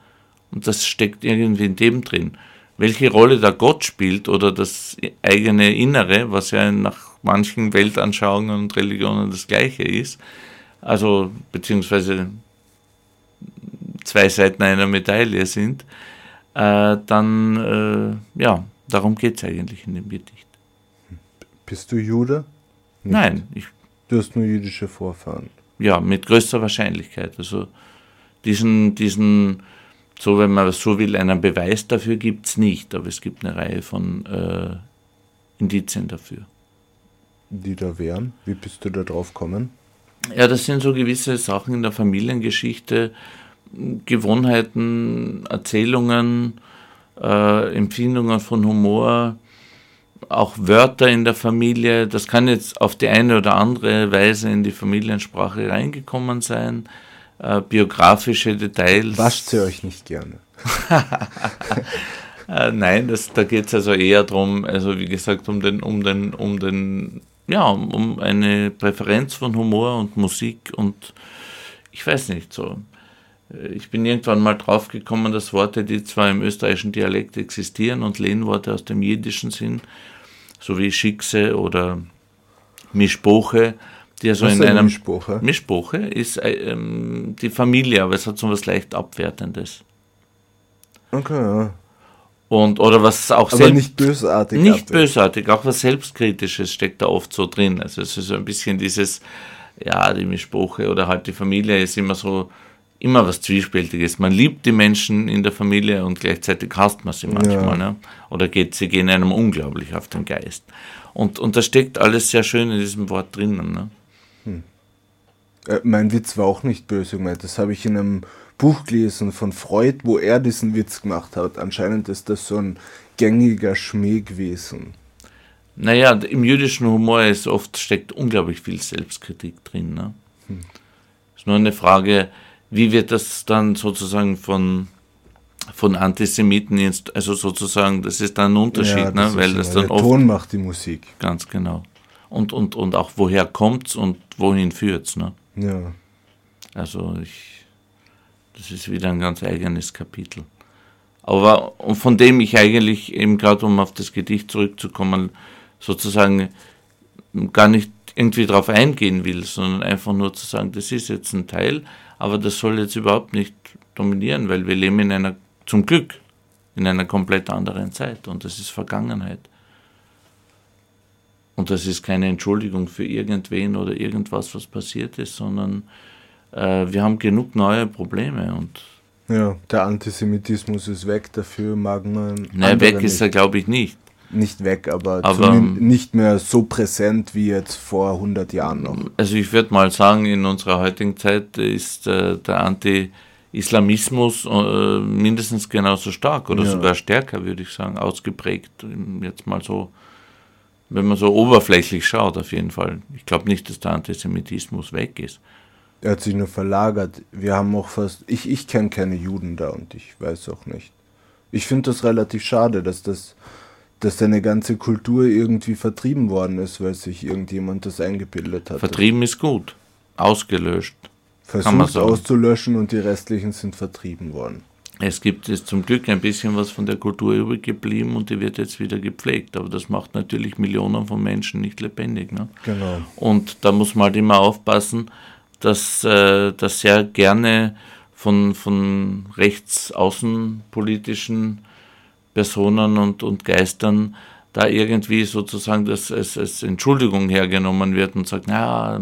Und das steckt irgendwie in dem drin. Welche Rolle da Gott spielt oder das eigene Innere, was ja nach manchen Weltanschauungen und Religionen das gleiche ist, also beziehungsweise zwei Seiten einer Medaille sind, äh, dann, äh, ja, darum geht es eigentlich in dem Gedicht. Bist du Jude? Nicht. Nein. Ich, du hast nur jüdische Vorfahren ja, mit größter Wahrscheinlichkeit. Also diesen, diesen, so wenn man so will, einen Beweis dafür gibt es nicht, aber es gibt eine Reihe von äh, Indizien dafür. Die da wären? Wie bist du da drauf gekommen? Ja, das sind so gewisse Sachen in der Familiengeschichte, Gewohnheiten, Erzählungen, äh, Empfindungen von Humor, auch Wörter in der Familie, das kann jetzt auf die eine oder andere Weise in die Familiensprache reingekommen sein. Äh, biografische Details. Wascht sie euch nicht gerne? [laughs] äh, nein, das, da geht es also eher darum, also wie gesagt, um den, um den, um den, ja, um eine Präferenz von Humor und Musik und ich weiß nicht so. Äh, ich bin irgendwann mal draufgekommen, dass Worte, die zwar im österreichischen Dialekt existieren und Lehnworte aus dem Jiddischen sind, so wie Schickse oder Mischboche, die also Was in einem Mischboche? Mischboche ist äh, ähm, die Familie, aber es hat so was leicht Abwertendes. Okay, ja. Und, oder was auch Aber nicht bösartig. Nicht bösartig, auch was Selbstkritisches steckt da oft so drin. Also es ist so ein bisschen dieses, ja, die Mischboche oder halt die Familie ist immer so immer was Zwiespältiges. Man liebt die Menschen in der Familie und gleichzeitig hasst man sie manchmal. Ja. Ne? Oder geht, sie gehen einem unglaublich auf den Geist. Und, und da steckt alles sehr schön in diesem Wort drinnen. Ne? Hm. Äh, mein Witz war auch nicht böse gemeint. Das habe ich in einem Buch gelesen von Freud, wo er diesen Witz gemacht hat. Anscheinend ist das so ein gängiger Schmäh gewesen. Naja, im jüdischen Humor ist oft steckt unglaublich viel Selbstkritik drin. Ne? Hm. Ist nur eine Frage, wie wird das dann sozusagen von, von Antisemiten, jetzt, also sozusagen, das ist dann ein Unterschied, ja, ne? weil das dann der oft. Ton macht die Musik. Ganz genau. Und, und, und auch woher kommt's und wohin führt's, ne? Ja. Also ich, das ist wieder ein ganz eigenes Kapitel. Aber von dem ich eigentlich eben gerade, um auf das Gedicht zurückzukommen, sozusagen gar nicht irgendwie darauf eingehen will, sondern einfach nur zu sagen, das ist jetzt ein Teil, aber das soll jetzt überhaupt nicht dominieren, weil wir leben in einer, zum Glück, in einer komplett anderen Zeit und das ist Vergangenheit. Und das ist keine Entschuldigung für irgendwen oder irgendwas, was passiert ist, sondern äh, wir haben genug neue Probleme und ja, der Antisemitismus ist weg, dafür mag man. Nein, weg ist er, glaube ich, nicht. Nicht weg, aber, aber nicht mehr so präsent wie jetzt vor 100 Jahren noch. Also, ich würde mal sagen, in unserer heutigen Zeit ist äh, der Anti-Islamismus äh, mindestens genauso stark oder ja. sogar stärker, würde ich sagen, ausgeprägt. Jetzt mal so wenn man so oberflächlich schaut, auf jeden Fall. Ich glaube nicht, dass der Antisemitismus weg ist. Er hat sich nur verlagert. Wir haben auch fast. Ich, ich kenne keine Juden da und ich weiß auch nicht. Ich finde das relativ schade, dass das dass seine ganze Kultur irgendwie vertrieben worden ist, weil sich irgendjemand das eingebildet hat. Vertrieben ist gut. Ausgelöscht. Versucht auszulöschen und die restlichen sind vertrieben worden. Es gibt jetzt zum Glück ein bisschen was von der Kultur übrig geblieben und die wird jetzt wieder gepflegt. Aber das macht natürlich Millionen von Menschen nicht lebendig. Ne? Genau. Und da muss man halt immer aufpassen, dass äh, das sehr gerne von, von rechtsaußenpolitischen Personen und, und Geistern da irgendwie sozusagen das als, als Entschuldigung hergenommen wird und sagt, naja,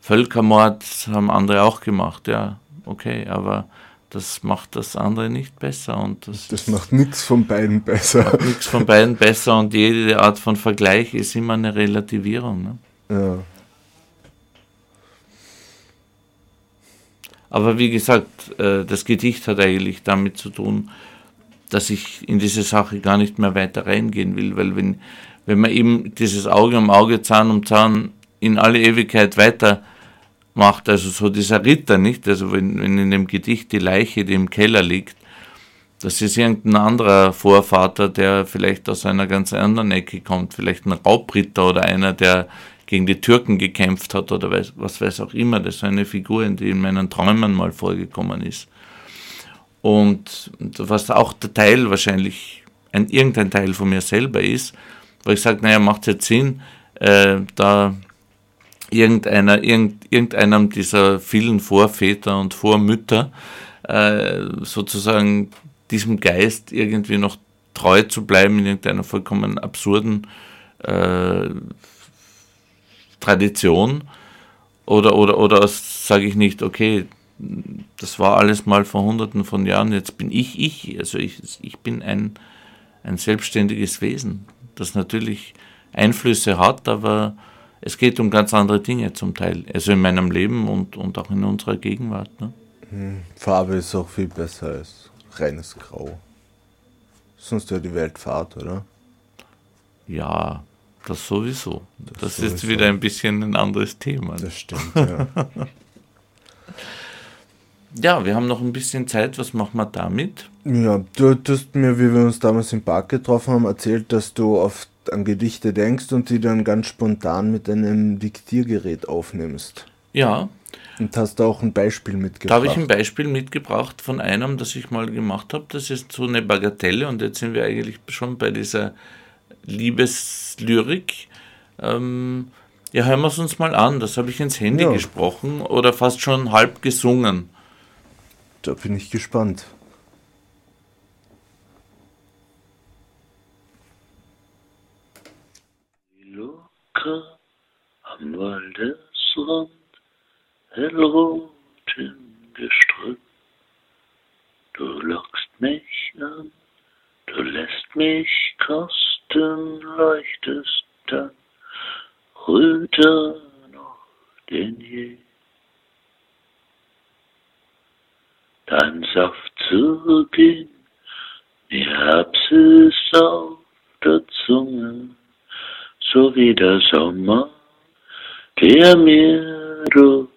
Völkermord haben andere auch gemacht, ja, okay, aber das macht das andere nicht besser. Und das, das macht nichts von beiden besser. Nichts von beiden besser und jede Art von Vergleich ist immer eine Relativierung. Ne? Ja. Aber wie gesagt, äh, das Gedicht hat eigentlich damit zu tun, dass ich in diese Sache gar nicht mehr weiter reingehen will, weil wenn, wenn man eben dieses Auge um Auge, Zahn um Zahn in alle Ewigkeit weiter macht, also so dieser Ritter, nicht? Also wenn, wenn in dem Gedicht die Leiche, die im Keller liegt, das ist irgendein anderer Vorvater, der vielleicht aus einer ganz anderen Ecke kommt, vielleicht ein Raubritter oder einer, der gegen die Türken gekämpft hat oder was weiß auch immer. Das ist eine Figur, die in meinen Träumen mal vorgekommen ist. Und was auch der Teil wahrscheinlich, ein, irgendein Teil von mir selber ist, wo ich sage, naja, macht es jetzt Sinn, äh, da irgendeiner, irgend, irgendeinem dieser vielen Vorväter und Vormütter äh, sozusagen diesem Geist irgendwie noch treu zu bleiben in irgendeiner vollkommen absurden äh, Tradition. Oder, oder, oder sage ich nicht, okay, das war alles mal vor hunderten von Jahren, jetzt bin ich ich, also ich, ich bin ein, ein selbstständiges Wesen, das natürlich Einflüsse hat, aber es geht um ganz andere Dinge zum Teil. Also in meinem Leben und, und auch in unserer Gegenwart. Ne? Hm, Farbe ist auch viel besser als reines Grau. Sonst wäre die Welt fad, oder? Ja, das sowieso. Das, das sowieso. ist wieder ein bisschen ein anderes Thema. Das stimmt, ja. [laughs] ja, wir haben noch ein bisschen Zeit. Was machen wir damit? Ja, du hast mir, wie wir uns damals im Park getroffen haben, erzählt, dass du auf an Gedichte denkst und die dann ganz spontan mit einem Diktiergerät aufnimmst. Ja. Und hast du auch ein Beispiel mitgebracht? Da habe ich ein Beispiel mitgebracht von einem, das ich mal gemacht habe. Das ist so eine Bagatelle und jetzt sind wir eigentlich schon bei dieser Liebeslyrik. Ähm, ja, hören wir es uns mal an. Das habe ich ins Handy ja. gesprochen oder fast schon halb gesungen. Da bin ich gespannt. Acker am Waldesrand, hellrot im Gestrüpp. Du lockst mich an, du lässt mich kosten, leuchtest dann röter noch denn je. Saft zu gehen. Mir Herbst ist auf der Zunge, so wie der Sommer, der mir durch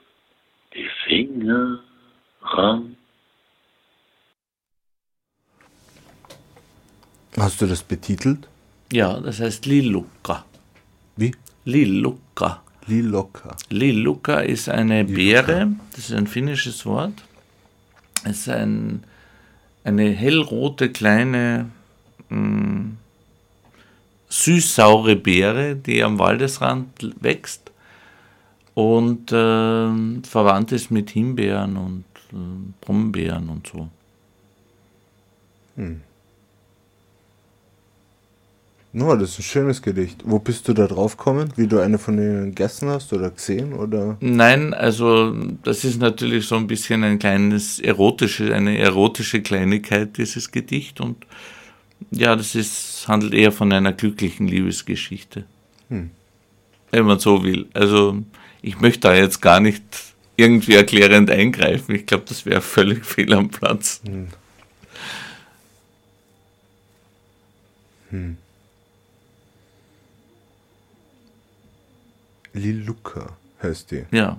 die Finger rannt. Hast du das betitelt? Ja, das heißt Liluka. Wie? Liluka. Liloka. Liluka ist eine Beere, das ist ein finnisches Wort. Es ist ein, eine hellrote kleine mh, süß-saure Beere, die am Waldesrand wächst und äh, verwandt ist mit Himbeeren und äh, Brombeeren und so. No, das ist ein schönes Gedicht. Wo bist du da drauf gekommen? Wie du eine von denen gegessen hast oder gesehen? Oder? Nein, also das ist natürlich so ein bisschen ein kleines erotische, eine erotische Kleinigkeit, dieses Gedicht. Und ja, das ist, handelt eher von einer glücklichen Liebesgeschichte. Wenn man so will. Also ich möchte da jetzt gar nicht irgendwie erklärend eingreifen. Ich glaube, das wäre völlig fehl am Platz. Liluka heißt die. Ja.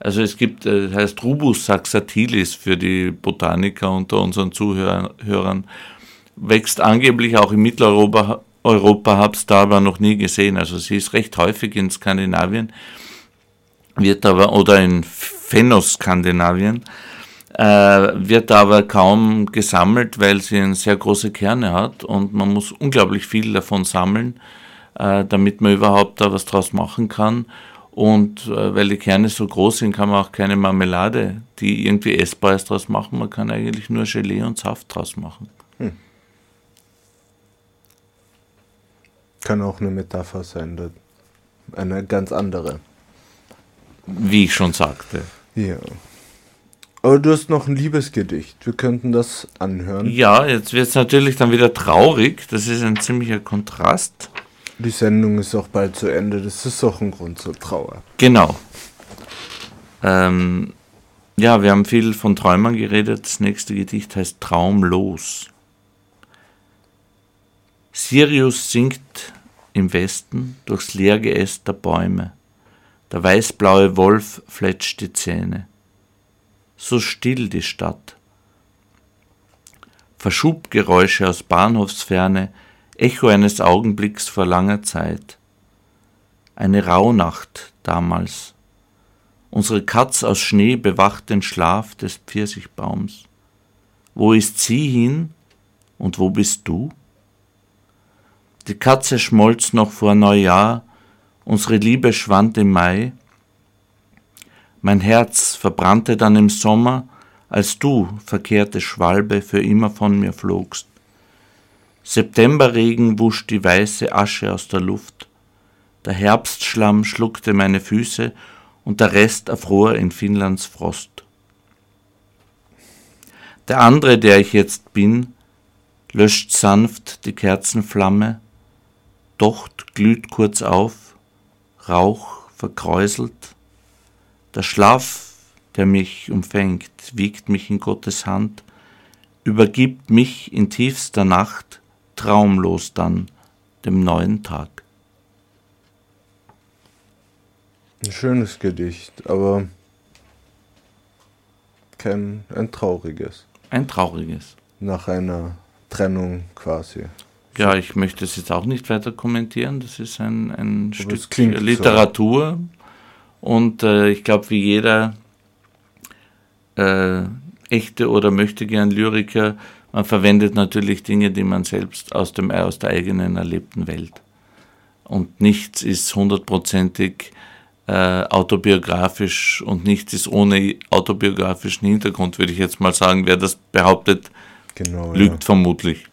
Also es gibt, äh, heißt Rubus saxatilis für die Botaniker unter unseren Zuhörern. Wächst angeblich auch in Mitteleuropa, Europa, hab's da aber noch nie gesehen. Also sie ist recht häufig in Skandinavien, wird aber, oder in Fennoskandinavien, äh, wird aber kaum gesammelt, weil sie sehr große Kerne hat und man muss unglaublich viel davon sammeln, äh, damit man überhaupt da was draus machen kann. Und äh, weil die Kerne so groß sind, kann man auch keine Marmelade, die irgendwie essbar ist, draus machen. Man kann eigentlich nur Gelee und Saft draus machen. Kann auch eine Metapher sein. Eine ganz andere. Wie ich schon sagte. Ja. Aber du hast noch ein Liebesgedicht. Wir könnten das anhören. Ja, jetzt wird es natürlich dann wieder traurig. Das ist ein ziemlicher Kontrast. Die Sendung ist auch bald zu Ende. Das ist auch ein Grund zur Trauer. Genau. Ähm, ja, wir haben viel von Träumern geredet. Das nächste Gedicht heißt Traumlos. Sirius singt im Westen durchs Leergeäst der Bäume. Der weißblaue Wolf fletscht die Zähne. So still die Stadt. Verschubgeräusche aus Bahnhofsferne, Echo eines Augenblicks vor langer Zeit. Eine Rauhnacht damals. Unsere Katz aus Schnee bewacht den Schlaf des Pfirsichbaums. Wo ist sie hin und wo bist du? Die Katze schmolz noch vor Neujahr, unsere Liebe schwand im Mai. Mein Herz verbrannte dann im Sommer, als du, verkehrte Schwalbe, für immer von mir flogst. Septemberregen wusch die weiße Asche aus der Luft. Der Herbstschlamm schluckte meine Füße und der Rest erfror in Finnlands Frost. Der andere, der ich jetzt bin, löscht sanft die Kerzenflamme, Docht glüht kurz auf, Rauch verkräuselt. Der Schlaf, der mich umfängt, wiegt mich in Gottes Hand, übergibt mich in tiefster Nacht, traumlos dann, dem neuen Tag. Ein schönes Gedicht, aber kein ein trauriges. Ein trauriges. Nach einer Trennung quasi. Ja, ich möchte es jetzt auch nicht weiter kommentieren. Das ist ein, ein Stück klingt so. Literatur. Und äh, ich glaube, wie jeder äh, echte oder möchte gern Lyriker, man verwendet natürlich Dinge, die man selbst aus, dem, aus der eigenen erlebten Welt. Und nichts ist hundertprozentig äh, autobiografisch und nichts ist ohne autobiografischen Hintergrund, würde ich jetzt mal sagen. Wer das behauptet, Genau. lügt vermutlich.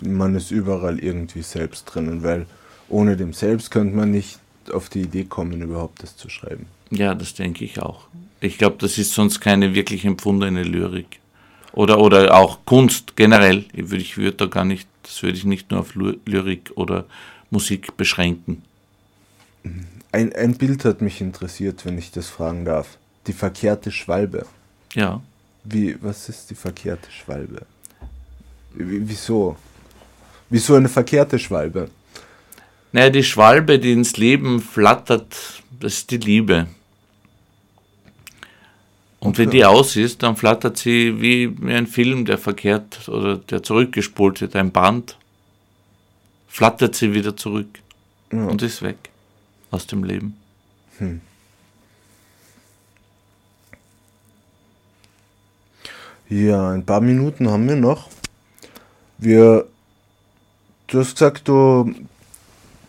Ja. Man ist überall irgendwie selbst drinnen, weil ohne dem Selbst könnte man nicht auf die Idee kommen, überhaupt das zu schreiben. Ja, das denke ich auch. Ich glaube, das ist sonst keine wirklich empfundene Lyrik. Oder, oder auch Kunst generell. Ich würde ich würd da gar nicht, das würde ich nicht nur auf Ly- Lyrik oder Musik beschränken. Ein, ein Bild hat mich interessiert, wenn ich das fragen darf. Die verkehrte Schwalbe. Ja, Wie, was ist die verkehrte Schwalbe? Wie, wieso? Wieso eine verkehrte Schwalbe? Naja, die Schwalbe, die ins Leben flattert, das ist die Liebe. Und wenn die aus ist, dann flattert sie wie, ein Film, der verkehrt oder der zurückgespult wird, ein Band, flattert sie wieder zurück Ja. und ist weg aus dem Leben. Ja, ein paar Minuten haben wir noch. Wir, du hast gesagt, du,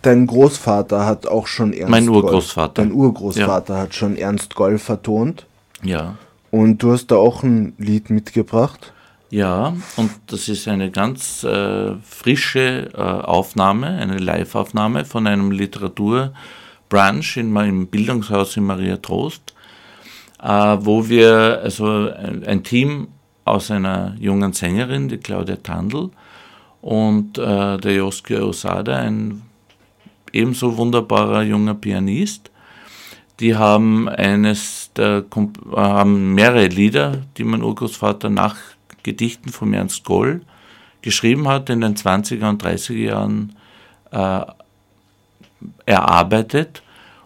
dein Großvater hat auch schon Ernst Mein Urgroßvater. Dein Urgroßvater hat schon Ernst Goll vertont. Ja. Und du hast da auch ein Lied mitgebracht. Ja, und das ist eine ganz äh, frische äh, Aufnahme, eine Live-Aufnahme von einem Literaturbrunch in, im Bildungshaus in Maria Trost, äh, wo wir also ein, Team aus einer jungen Sängerin, die Claudia Tandl, und äh, der Joske Osada, ein ebenso wunderbarer junger Pianist, die haben eines Komp äh, haben mehrere Lieder, die mein Urgroßvater nach Gedichten von Ernst Goll geschrieben hat in den 20er und 30er Jahren äh, erarbeitet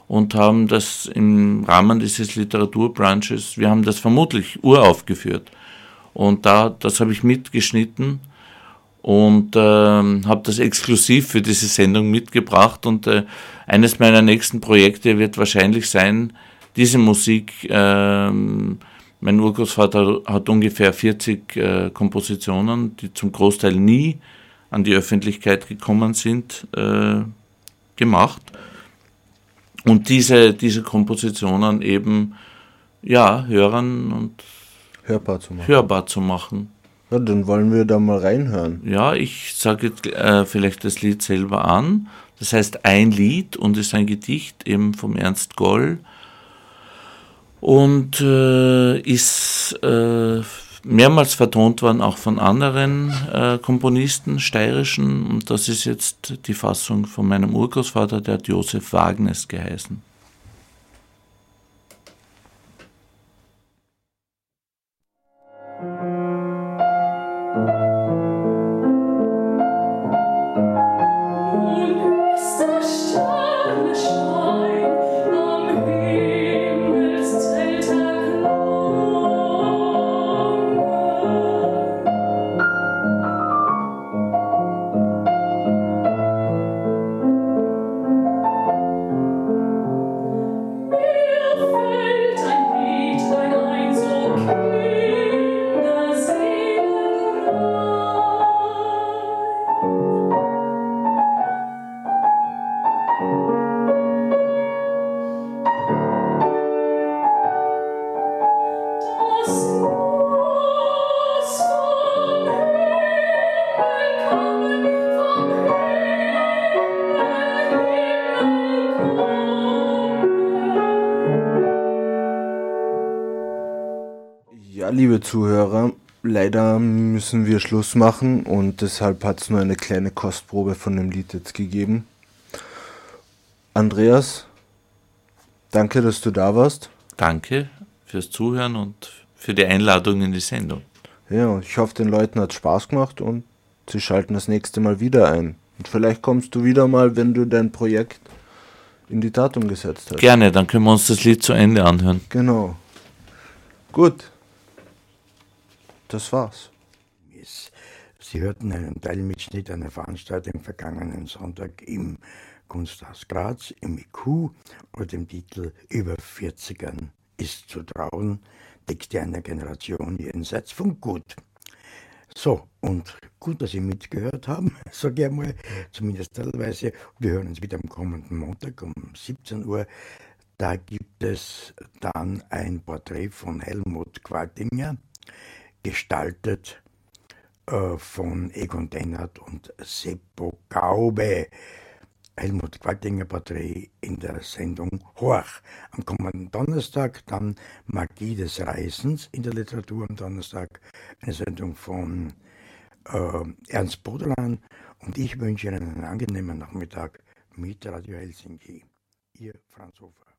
und haben das im Rahmen dieses Literaturbrunches, wir haben das vermutlich uraufgeführt. Und da, das habe ich mitgeschnitten und ähm, habe das exklusiv für diese Sendung mitgebracht. Und äh, eines meiner nächsten Projekte wird wahrscheinlich sein, diese Musik. Ähm, mein Urgroßvater hat ungefähr 40 äh, Kompositionen, die zum Großteil nie an die Öffentlichkeit gekommen sind, äh, gemacht. Und diese, diese Kompositionen eben ja, hören und Hörbar zu machen. hörbar zu machen. Ja, dann wollen wir da mal reinhören. Ja, ich sage jetzt äh, vielleicht das Lied selber an. Das heißt ein Lied und ist ein Gedicht eben vom Ernst Goll und äh, ist äh, mehrmals vertont worden, auch von anderen äh, Komponisten, steirischen. Und das ist jetzt die Fassung von meinem Urgroßvater, der hat Josef Wagnes geheißen. Liebe Zuhörer, leider müssen wir Schluss machen und deshalb hat es nur eine kleine Kostprobe von dem Lied jetzt gegeben. Andreas, danke, dass du da warst. Danke fürs Zuhören und für die Einladung in die Sendung. Ja, ich hoffe, den Leuten hat Spaß gemacht und sie schalten das nächste Mal wieder ein. Und vielleicht kommst du wieder mal, wenn du dein Projekt in die Tat umgesetzt hast. Gerne, dann können wir uns das Lied zu Ende anhören. Genau. Gut. Das war's. Sie hörten einen Teilmitschnitt einer Veranstaltung vergangenen Sonntag im Kunsthaus Graz im IQ mit dem Titel Über 40ern ist zu trauen, Texte einer Generation jenseits von Gut. So, und gut, dass Sie mitgehört haben, [laughs] sage ich einmal, zumindest teilweise. Wir hören uns wieder am kommenden Montag um 17 Uhr. Da gibt es dann ein Porträt von Helmut Qualtinger, gestaltet äh, von Egon Dennert und Seppo Gaube. Helmut Qualtinger Porträt in der Sendung Horch. Am kommenden Donnerstag dann Magie des Reisens in der Literatur am Donnerstag. Eine Sendung von äh, Ernst Bodelan. Und ich wünsche Ihnen einen angenehmen Nachmittag mit Radio Helsinki. Ihr Franz Hofer.